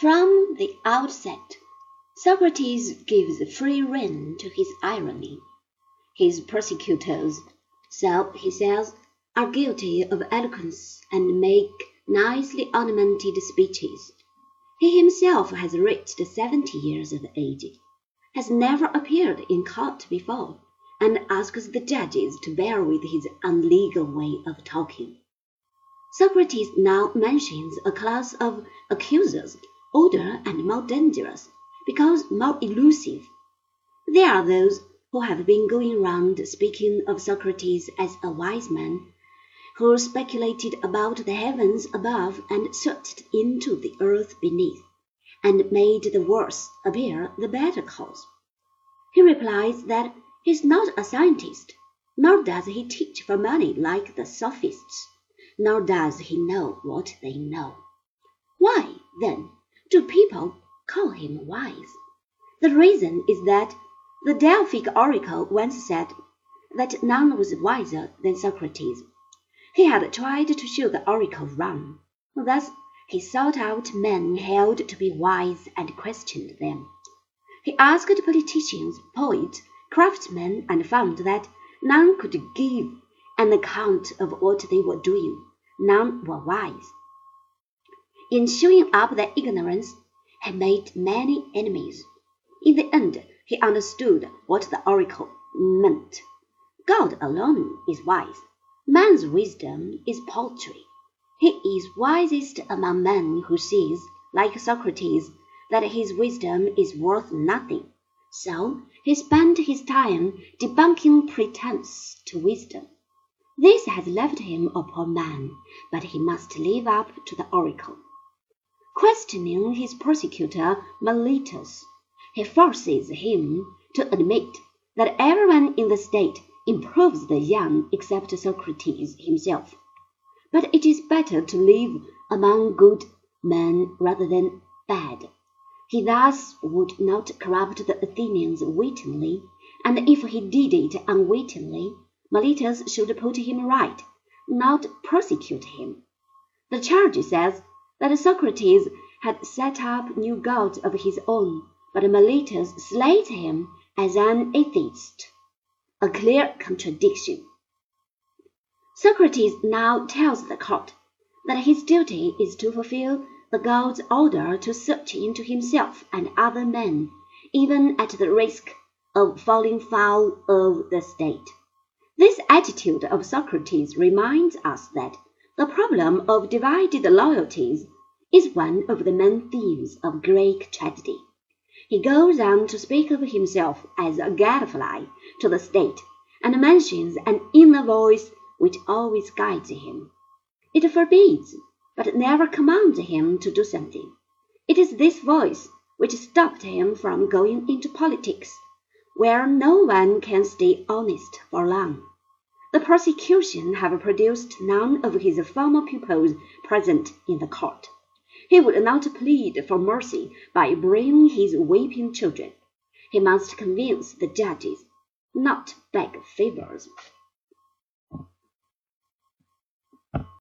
From the outset, Socrates gives free rein to his irony. His persecutors, so he says, are guilty of eloquence and make nicely ornamented speeches. He himself has reached seventy years of age, has never appeared in court before, and asks the judges to bear with his unlegal way of talking. Socrates now mentions a class of accusers older and more dangerous, because more elusive. There are those who have been going round speaking of Socrates as a wise man, who speculated about the heavens above and searched into the earth beneath, and made the worse appear the better cause. He replies that he is not a scientist, nor does he teach for money like the sophists, nor does he know what they know. Why, then, do people call him wise? The reason is that the Delphic oracle once said that none was wiser than Socrates. He had tried to show the oracle wrong. Thus he sought out men held to be wise and questioned them. He asked politicians, poets, craftsmen, and found that none could give an account of what they were doing. None were wise. In showing up their ignorance, he made many enemies. In the end, he understood what the oracle meant. God alone is wise. Man's wisdom is paltry. He is wisest among men who sees, like Socrates, that his wisdom is worth nothing. So he spent his time debunking pretence to wisdom. This has left him a poor man, but he must live up to the oracle. Questioning his persecutor Meletus, he forces him to admit that everyone in the state improves the young except Socrates himself. But it is better to live among good men rather than bad. He thus would not corrupt the Athenians wittingly, and if he did it unwittingly, Meletus should put him right, not prosecute him. The charge says that Socrates had set up new gods of his own, but Meletus slayed him as an atheist. A clear contradiction. Socrates now tells the court that his duty is to fulfill the god's order to search into himself and other men, even at the risk of falling foul of the state. This attitude of Socrates reminds us that the problem of divided loyalties is one of the main themes of Greek tragedy. He goes on to speak of himself as a gadfly to the state, and mentions an inner voice which always guides him. It forbids, but never commands him to do something. It is this voice which stopped him from going into politics, where no one can stay honest for long. The prosecution have produced none of his former pupils present in the court. He would not plead for mercy by bringing his weeping children. He must convince the judges, not beg favors.